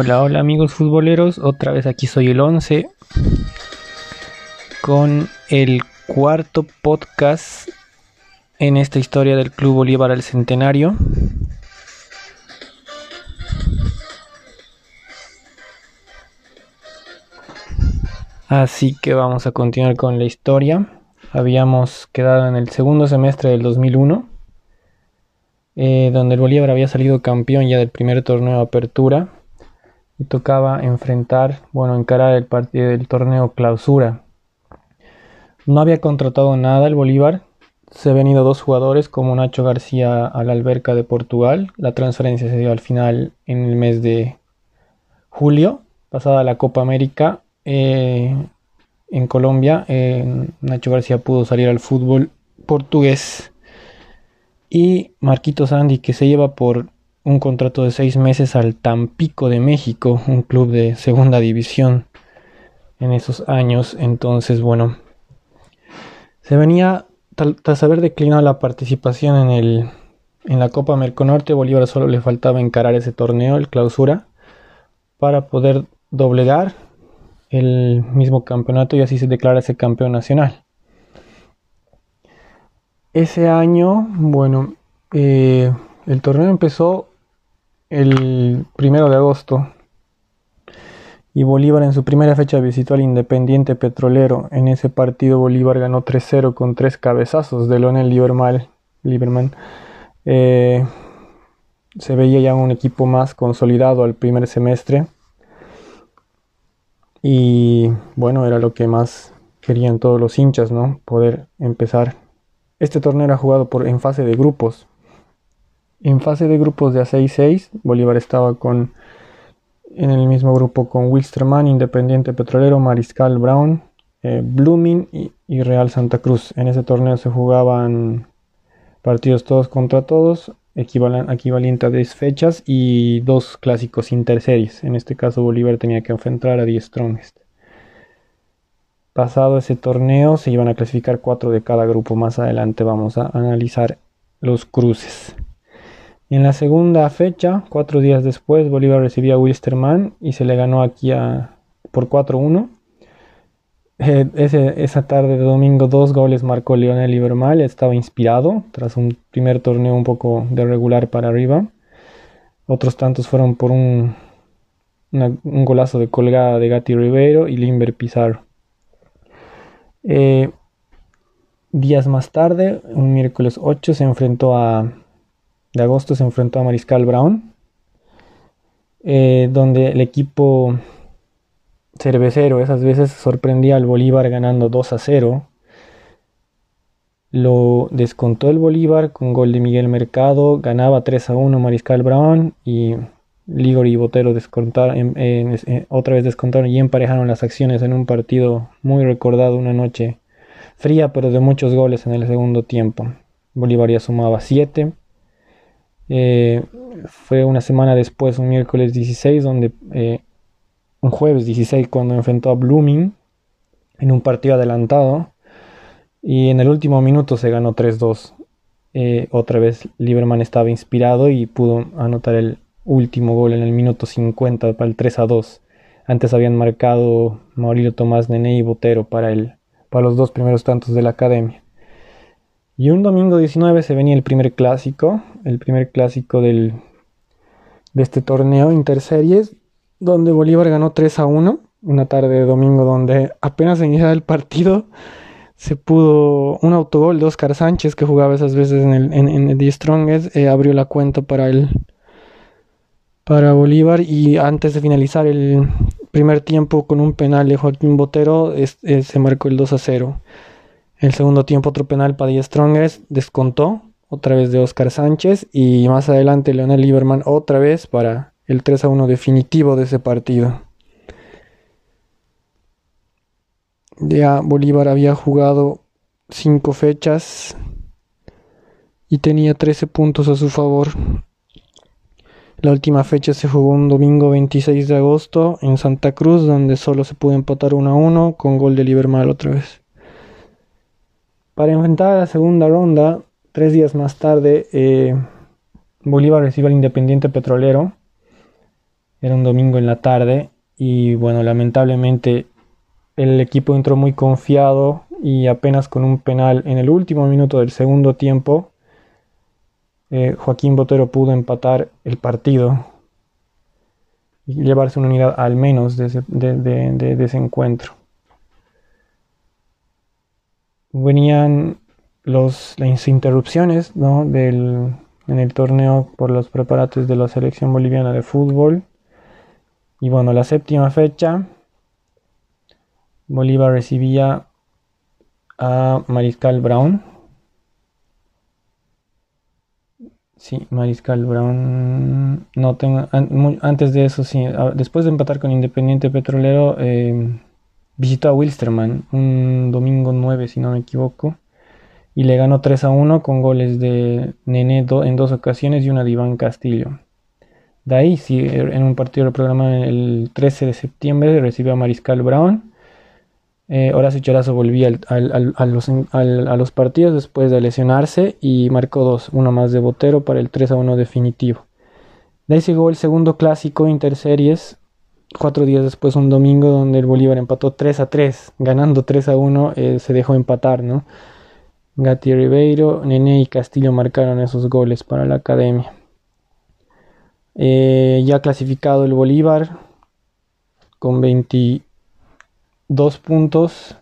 Hola, hola amigos futboleros, otra vez aquí soy el 11 con el cuarto podcast en esta historia del Club Bolívar al Centenario. Así que vamos a continuar con la historia. Habíamos quedado en el segundo semestre del 2001, eh, donde el Bolívar había salido campeón ya del primer torneo de apertura y tocaba enfrentar, bueno, encarar el partido del torneo clausura. No había contratado nada el Bolívar, se habían ido dos jugadores como Nacho García a la alberca de Portugal, la transferencia se dio al final en el mes de julio, pasada la Copa América. Eh, en Colombia, eh, Nacho García pudo salir al fútbol portugués y Marquitos Andy que se lleva por un contrato de seis meses al Tampico de México, un club de segunda división en esos años. Entonces, bueno, se venía, tras haber declinado la participación en, el, en la Copa Merconorte, Bolívar solo le faltaba encarar ese torneo, el clausura, para poder doblegar el mismo campeonato y así se declara ese campeón nacional. Ese año, bueno, eh, el torneo empezó el primero de agosto y Bolívar en su primera fecha visitó al Independiente Petrolero. En ese partido Bolívar ganó 3-0 con tres cabezazos de Leonel Lieberman. Eh, se veía ya un equipo más consolidado al primer semestre. Y bueno, era lo que más querían todos los hinchas, ¿no? Poder empezar. Este torneo era jugado por, en fase de grupos. En fase de grupos de A6-6, Bolívar estaba con en el mismo grupo con Wilstermann, Independiente Petrolero, Mariscal Brown, eh, Blooming y, Real Santa Cruz. En ese torneo se jugaban partidos todos contra todos, equivalente a 10 fechas y dos clásicos interseries. En este caso Bolívar tenía que enfrentar a 10 Strongest. Pasado ese torneo se iban a clasificar 4 de cada grupo. Más adelante vamos a analizar los cruces. En la segunda fecha, cuatro días después, Bolívar recibía a Wilstermann y se le ganó aquí a, por 4-1. Eh, esa tarde de domingo dos goles marcó Lionel Ibermal, estaba inspirado tras un primer torneo un poco de regular para arriba. Otros tantos fueron por un, un golazo de colgada de Gatti Ribeiro y Limber Pizarro. Eh, días más tarde, un miércoles 8, se enfrentó a de agosto se enfrentó a Mariscal Brown, eh, donde el equipo cervecero esas veces sorprendía al Bolívar ganando 2 a 0. Lo descontó el Bolívar con gol de Miguel Mercado, ganaba 3 a 1 Mariscal Brown y Ligor y Botero descontaron, otra vez descontaron y emparejaron las acciones en un partido muy recordado, una noche fría pero de muchos goles en el segundo tiempo. Bolívar ya sumaba 7. Eh, fue una semana después, un miércoles 16, donde eh, un jueves 16, cuando enfrentó a Blooming en un partido adelantado. Y en el último minuto se ganó 3-2. Eh, otra vez Lieberman estaba inspirado y pudo anotar el último gol en el minuto 50 para el 3-2. Antes habían marcado Maurilio Tomás Nene y Botero para, el, para los dos primeros tantos de la academia. Y un domingo 19 se venía el primer clásico, el primer clásico del, de este torneo Interseries, donde Bolívar ganó 3 a 1, una tarde de domingo donde apenas iniciaba el partido se pudo un autogol de Oscar Sánchez que jugaba esas veces en el, en, el The Strongest, eh, abrió la cuenta para el para Bolívar y antes de finalizar el primer tiempo con un penal de Joaquín Botero eh, se marcó el 2 a 0. El segundo tiempo otro penal para The Strongest descontó, otra vez de Oscar Sánchez y más adelante Leonel Lieberman otra vez para el 3 a 1 definitivo de ese partido. Ya Bolívar había jugado 5 fechas y tenía 13 puntos a su favor. La última fecha se jugó un domingo 26 de agosto en Santa Cruz, donde solo se pudo empatar 1 a 1 con gol de Lieberman otra vez. Para enfrentar la segunda ronda, tres días más tarde, eh, Bolívar recibe al Independiente Petrolero Era un domingo en la tarde y bueno, lamentablemente el equipo entró muy confiado y apenas con un penal en el último minuto del segundo tiempo, eh, Joaquín Botero pudo empatar el partido y llevarse una unidad al menos de ese, encuentro. Venían los, las interrupciones en el torneo por los preparatos de la selección boliviana de fútbol. Y bueno, la séptima fecha, Bolívar recibía a Mariscal Brown. Sí, Mariscal Brown. No tengo. antes de eso, sí. Después de empatar con Independiente Petrolero, eh, visitó a Wilstermann un domingo 9, si no me equivoco. Y le ganó 3 a 1 con goles de Nene en dos ocasiones y una de Iván Castillo. De ahí, sí, en un partido programa el 13 de septiembre, recibió a Mariscal Brown eh, Horacio Charazo volvía a, los, partidos después de lesionarse y marcó dos, uno más de Botero para el 3 a 1 definitivo. De ahí llegó el segundo clásico Interseries, cuatro días después, un domingo, donde el Bolívar empató 3 a 3, ganando 3 a 1, eh, se dejó empatar, ¿no? Gatti Ribeiro, Nene y Castillo marcaron esos goles para la academia. Eh, ya clasificado el Bolívar con 20 dos puntos.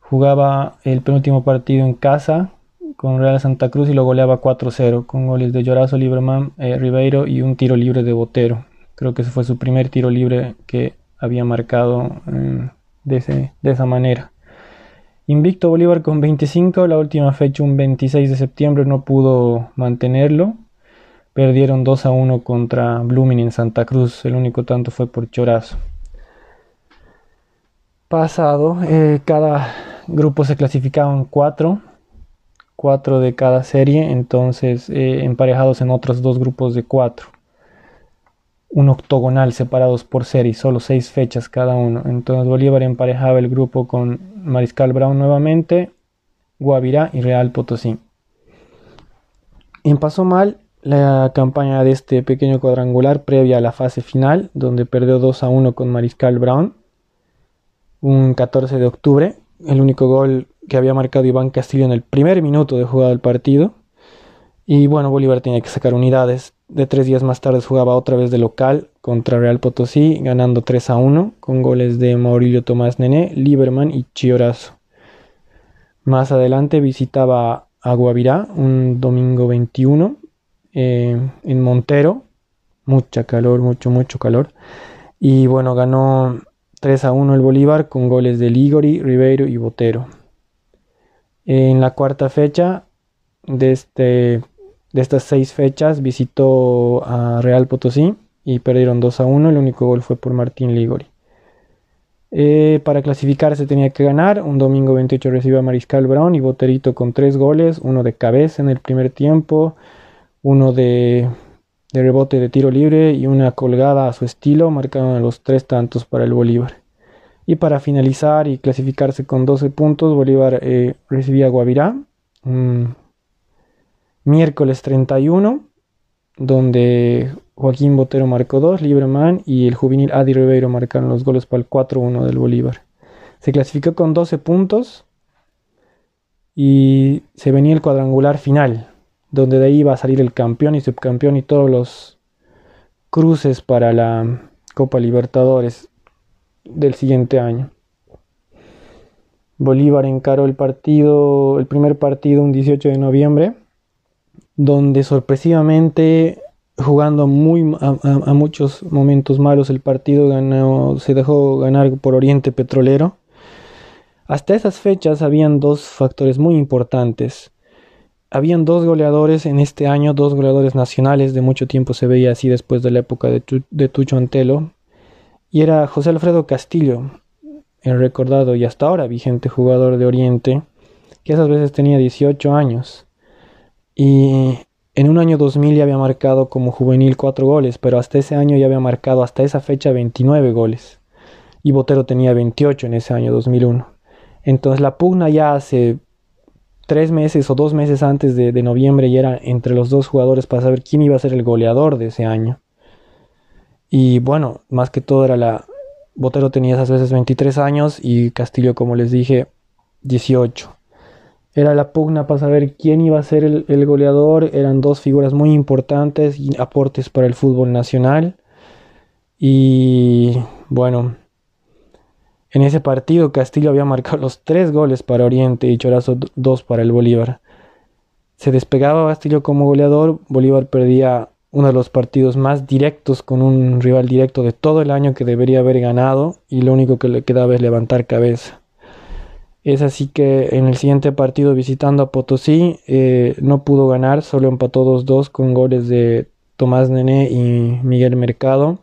Jugaba el penúltimo partido en casa con Real Santa Cruz y lo goleaba 4-0 con goles de Llorazo, Lieberman, eh, Ribeiro y un tiro libre de Botero. Creo que ese fue su primer tiro libre que había marcado eh, de, esa manera. Invicto Bolívar con 25, la última fecha un 26 de septiembre no pudo mantenerlo. Perdieron 2 a 1 contra Blooming en Santa Cruz, el único tanto fue por Chorazo pasado, eh, cada grupo se clasificaba en cuatro, cuatro de cada serie, entonces eh, emparejados en otros dos grupos de cuatro. Un octogonal separados por serie, solo seis fechas cada uno. Entonces Bolívar emparejaba el grupo con Mariscal Brown nuevamente, Guavirá y Real Potosí. En pasó mal la campaña de este pequeño cuadrangular previa a la fase final, donde perdió 2 a 1 con Mariscal Brown un 14 de octubre, el único gol que había marcado Iván Castillo en el primer minuto de jugada del partido. Y bueno, Bolívar tenía que sacar unidades. De tres días más tarde jugaba otra vez de local contra Real Potosí, ganando 3 a 1 con goles de Maurilio Tomás Nené, Lieberman y Chiorazo. Más adelante visitaba a Guavirá un domingo 21 eh, en Montero. Mucha calor, mucho, mucho calor. Y bueno, ganó 3 a 1 el Bolívar con goles de Ligori, Ribeiro y Botero. En la cuarta fecha de, este, de estas seis fechas visitó a Real Potosí y perdieron 2 a 1. El único gol fue por Martín Ligori. Eh, para clasificarse tenía que ganar. Un domingo 28 recibió a Mariscal Brown y Boterito con tres goles, uno de cabeza en el primer tiempo, uno de de rebote de tiro libre y una colgada a su estilo marcaron los tres tantos para el Bolívar. Y para finalizar y clasificarse con 12 puntos, Bolívar eh, recibía a Guavirá. Miércoles 31, donde Joaquín Botero marcó 2, Libreman y el juvenil Adi Ribeiro marcaron los goles para el 4-1 del Bolívar. Se clasificó con 12 puntos y se venía el cuadrangular final, donde de ahí iba a salir el campeón y subcampeón y todos los cruces para la Copa Libertadores del siguiente año. Bolívar encaró el partido, el primer partido un 18 de noviembre, donde sorpresivamente jugando muy a, muchos momentos malos el partido ganó, se dejó ganar por Oriente Petrolero. Hasta esas fechas habían dos factores muy importantes habían dos goleadores en este año, dos goleadores nacionales, de mucho tiempo se veía así después de la época de, Tucho Antelo, y era José Alfredo Castillo, el recordado y hasta ahora vigente jugador de Oriente, que esas veces tenía 18 años, y en un año 2000 ya había marcado como juvenil 4 goles, pero hasta ese año ya había marcado hasta esa fecha 29 goles, y Botero tenía 28 en ese año 2001. Entonces la pugna ya hace tres meses o dos meses antes de, noviembre y era entre los dos jugadores para saber quién iba a ser el goleador de ese año. Y bueno, más que todo era la... Botero tenía esas veces 23 años y Castillo, como les dije, 18. Era la pugna para saber quién iba a ser el, goleador. Eran dos figuras muy importantes y aportes para el fútbol nacional. Y bueno, en ese partido Castillo había marcado los tres goles para Oriente y Chorazo dos para el Bolívar. Se despegaba Castillo como goleador, Bolívar perdía uno de los partidos más directos con un rival directo de todo el año que debería haber ganado y lo único que le quedaba es levantar cabeza. Es así que en el siguiente partido visitando a Potosí eh, no pudo ganar, solo empató 2-2 con goles de Tomás Nené y Miguel Mercado.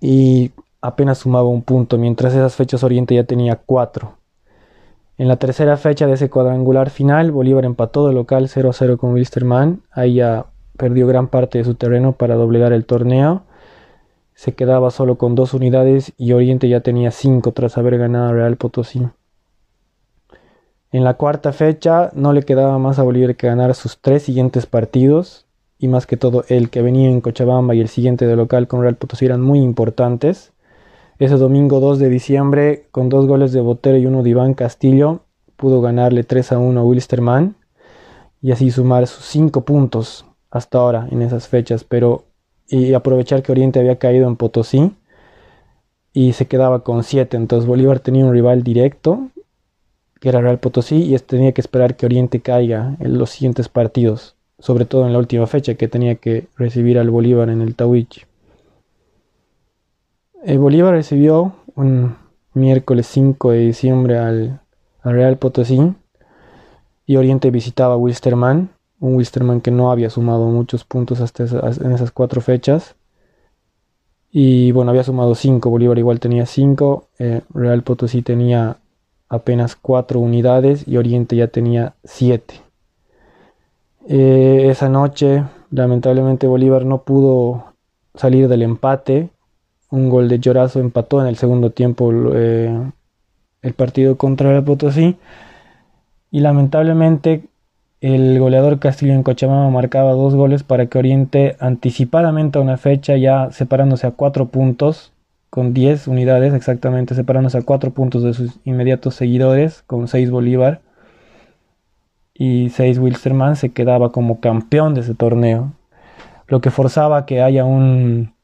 Y apenas sumaba un punto, mientras esas fechas Oriente ya tenía cuatro. En la tercera fecha de ese cuadrangular final, Bolívar empató de local 0-0 con Wilstermann. Ahí ya perdió gran parte de su terreno para doblegar el torneo. Se quedaba solo con dos unidades y Oriente ya tenía cinco tras haber ganado a Real Potosí. En la cuarta fecha no le quedaba más a Bolívar que ganar sus tres siguientes partidos y más que todo el que venía en Cochabamba y el siguiente de local con Real Potosí eran muy importantes. Ese domingo 2 de diciembre, con dos goles de Botero y uno de Iván Castillo, pudo ganarle 3 a 1 a Wilstermann y así sumar sus 5 puntos hasta ahora en esas fechas, pero y aprovechar que Oriente había caído en Potosí y se quedaba con 7, entonces Bolívar tenía un rival directo que era Real Potosí y tenía que esperar que Oriente caiga en los siguientes partidos, sobre todo en la última fecha que tenía que recibir al Bolívar en el Tawich. El Bolívar recibió un miércoles 5 de diciembre al, Real Potosí y Oriente visitaba a Wilstermann, un Wilstermann que no había sumado muchos puntos hasta en esas cuatro fechas. Y bueno, había sumado 5, Bolívar igual tenía 5, eh, Real Potosí tenía apenas 4 unidades y Oriente ya tenía 7. Eh, esa noche, lamentablemente, Bolívar no pudo salir del empate un gol de Llorazo empató en el segundo tiempo eh, el partido contra el Potosí. Y lamentablemente el goleador Castillo en Cochabamba marcaba dos goles para que Oriente anticipadamente a una fecha ya separándose a cuatro puntos con 10 unidades exactamente separándose a cuatro puntos de sus inmediatos seguidores con 6 Bolívar y 6 Wilstermann se quedaba como campeón de ese torneo lo que forzaba que haya un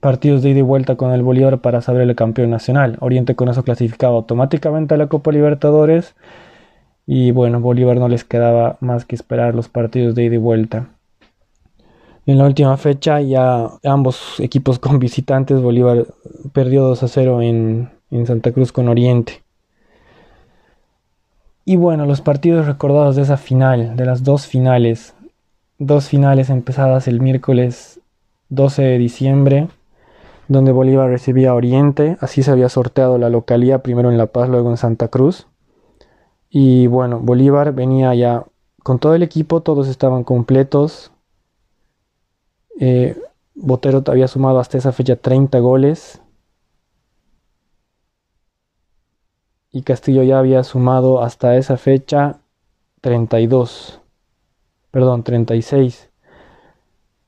partidos de ida y vuelta con el Bolívar para saber el campeón nacional. Oriente con eso clasificaba automáticamente a la Copa Libertadores y bueno, Bolívar no les quedaba más que esperar los partidos de ida y vuelta. En la última fecha ya ambos equipos con visitantes, Bolívar perdió 2 a 0 en, en Santa Cruz con Oriente. Y bueno, los partidos recordados de esa final, de las dos finales, dos finales empezadas el miércoles 12 de diciembre donde Bolívar recibía Oriente, así se había sorteado la localía, primero en La Paz, luego en Santa Cruz. Y bueno, Bolívar venía ya con todo el equipo, todos estaban completos. Eh, Botero había sumado hasta esa fecha 30 goles. Y Castillo ya había sumado hasta esa fecha 32. Perdón, 36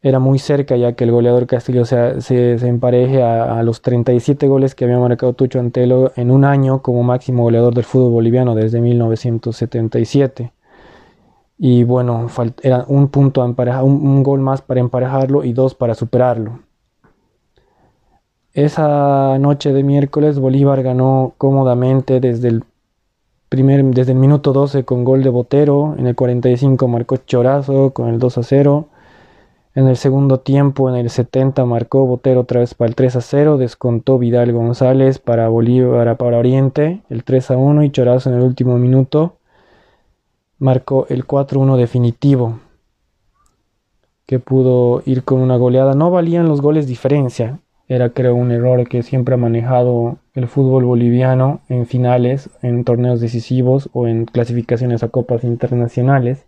era muy cerca ya que el goleador Castillo se, empareje a, los 37 goles que había marcado Tucho Antelo en un año como máximo goleador del fútbol boliviano desde 1977. Y bueno, era un punto a un, un gol más para emparejarlo y dos para superarlo. Esa noche de miércoles Bolívar ganó cómodamente desde el primer desde el minuto 12 con gol de Botero, en el 45 marcó Chorazo con el 2 a 0 en el segundo tiempo, en el 70, marcó Botero otra vez para el 3 a 0, descontó Vidal González para Bolívar, para Oriente, el 3 a 1 y Chorazo en el último minuto marcó el 4-1 definitivo, que pudo ir con una goleada. No valían los goles diferencia, era creo un error que siempre ha manejado el fútbol boliviano en finales, en torneos decisivos o en clasificaciones a copas internacionales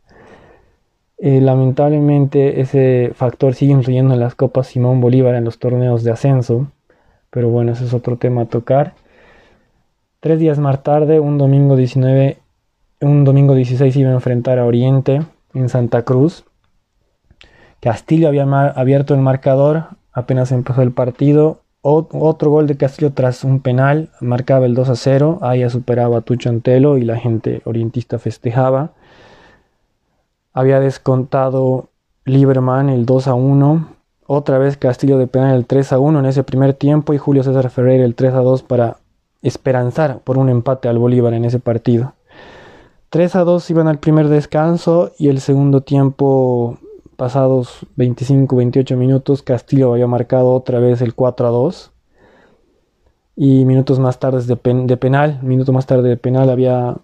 eh, lamentablemente ese factor sigue influyendo en las Copas Simón Bolívar en los torneos de ascenso, pero bueno, ese es otro tema a tocar. Tres días más tarde, un domingo 19, un domingo 16 iba a enfrentar a Oriente en Santa Cruz. Castillo había abierto el marcador, apenas empezó el partido. otro gol de Castillo tras un penal, marcaba el 2 a 0. Ahí superaba a Tucho Antelo y la gente orientista festejaba. Había descontado Lieberman el 2 a 1. Otra vez Castillo de penal el 3 a 1 en ese primer tiempo y Julio César Ferreira el 3 a 2 para esperanzar por un empate al Bolívar en ese partido. 3 a 2 iban al primer descanso y el segundo tiempo pasados 25-28 minutos, Castillo había marcado otra vez el 4 a 2. Y minutos más tarde de, de penal, minuto más tarde de penal había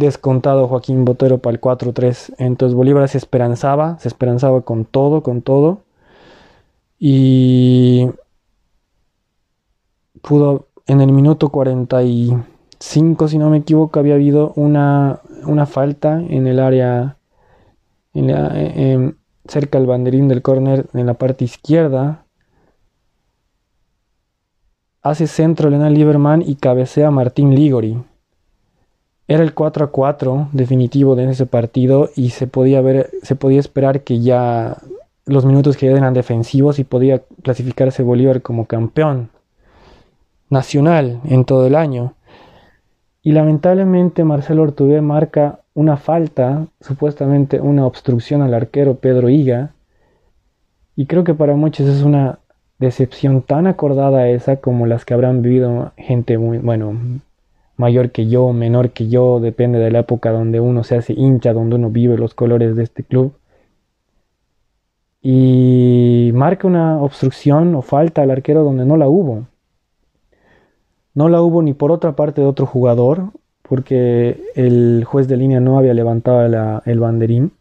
descontado Joaquín Botero para el 4-3. Entonces Bolívar se esperanzaba, se esperanzaba con todo, con todo. Y pudo, en el minuto 45, si no me equivoco, había habido una, una falta en el área, cerca del banderín del córner en la parte izquierda. Hace centro Leonel Lieberman y cabecea Martín Ligori. Era el 4 a 4 definitivo de ese partido y se podía ver, se podía esperar que ya los minutos que eran defensivos y podía clasificarse Bolívar como campeón nacional en todo el año. Y lamentablemente Marcelo Ortubé marca una falta, supuestamente una obstrucción al arquero Pedro Higa. Y creo que para muchos es una decepción tan acordada esa como las que habrán vivido gente muy, bueno, mayor que yo, menor que yo, depende de la época donde uno se hace hincha, donde uno vive los colores de este club. Y marca una obstrucción o falta al arquero donde no la hubo. No la hubo ni por otra parte de otro jugador, porque el juez de línea no había levantado el banderín.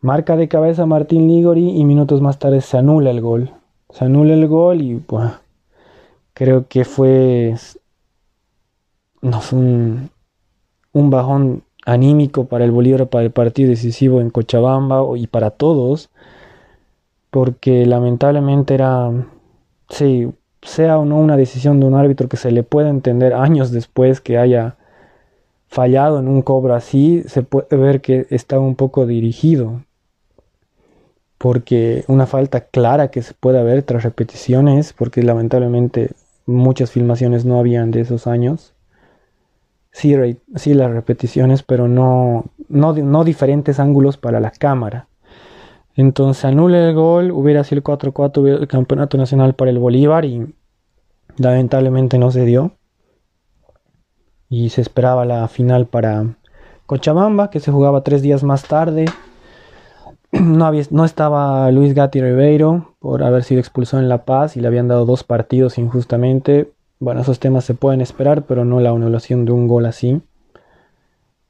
Marca de cabeza Martín Ligori y minutos más tarde se anula el gol. Se anula el gol y creo que fue no, un, un bajón anímico para el Bolívar, para el partido decisivo en Cochabamba y para todos, porque lamentablemente era, sí, sea o no una decisión de un árbitro que se le pueda entender años después que haya fallado en un cobro así, se puede ver que estaba un poco dirigido. Porque una falta clara que se puede haber tras repeticiones, porque lamentablemente muchas filmaciones no habían de esos años. Sí, las repeticiones, pero no, no, no diferentes ángulos para la cámara. Entonces anula el gol, hubiera sido el 4-4, el campeonato nacional para el Bolívar y lamentablemente no se dio. Y se esperaba la final para Cochabamba, que se jugaba tres días más tarde. No, había, no estaba Luis Gatti Ribeiro por haber sido expulsado en La Paz y le habían dado dos partidos injustamente. Bueno, esos temas se pueden esperar, pero no la anulación de un gol así.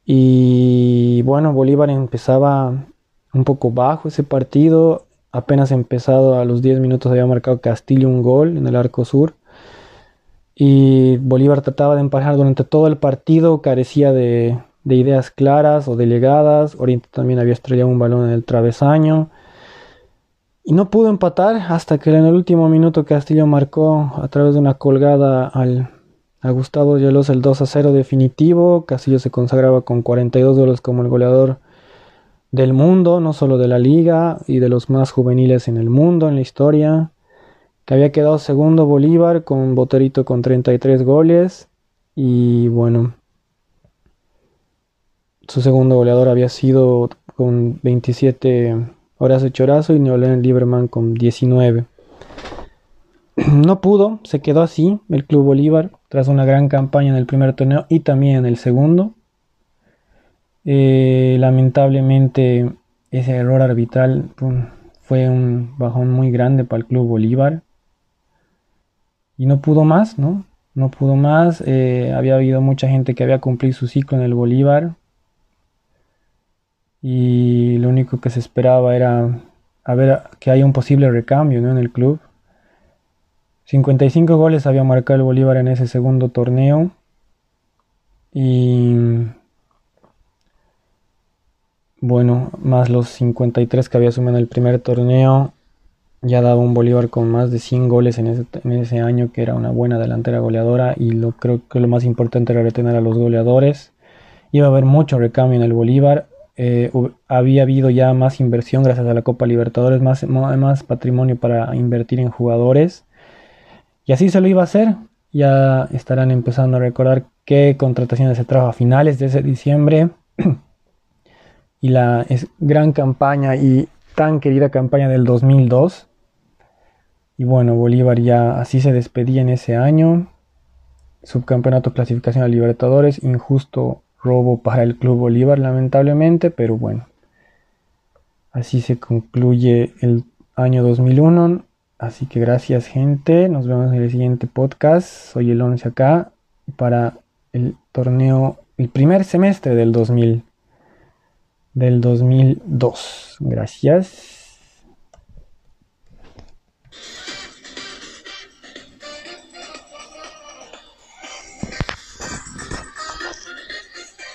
Y bueno, Bolívar empezaba un poco bajo ese partido. Apenas empezado a los 10 minutos había marcado Castillo un gol en el arco sur. Y Bolívar trataba de emparejar durante todo el partido, carecía de, ideas claras o delegadas. Oriente también había estrellado un balón en el travesaño. Y no pudo empatar hasta que en el último minuto Castillo marcó a través de una colgada al, a Gustavo Yelos el 2 a 0 definitivo. Castillo se consagraba con 42 goles como el goleador del mundo, no solo de la liga y de los más juveniles en el mundo, en la historia, que había quedado segundo Bolívar con Boterito con 33 goles y bueno, su segundo goleador había sido con 27 Horacio Chorazo y Neolén Lieberman con 19. No pudo, se quedó así el Club Bolívar tras una gran campaña en el primer torneo y también en el segundo. Eh, lamentablemente ese error arbitral fue un bajón muy grande para el Club Bolívar. Y no pudo más, ¿no? No pudo más. Eh, había habido mucha gente que había cumplido su ciclo en el Bolívar. Y lo único que se esperaba era a ver que haya un posible recambio en el club. 55 goles había marcado el Bolívar en ese segundo torneo. Y bueno, más los 53 que había asumido en el primer torneo, ya daba un Bolívar con más de 100 goles en ese, año, que era una buena delantera goleadora, y lo creo que lo más importante era retener a los goleadores. Iba a haber mucho recambio en el Bolívar. Eh, había habido ya más inversión gracias a la Copa Libertadores, más, más patrimonio para invertir en jugadores. Y así se lo iba a hacer. Ya estarán empezando a recordar qué contrataciones se trajo a finales de ese diciembre. y la gran campaña y tan querida campaña del 2002. Y bueno, Bolívar ya así se despedía en ese año. Subcampeonato clasificación a Libertadores, injusto robo para el Club Bolívar lamentablemente, pero bueno. Así se concluye el año 2001. Así que gracias gente, nos vemos en el siguiente podcast. Soy el 11 acá para el torneo, el primer semestre del 2000, del 2002. Gracias.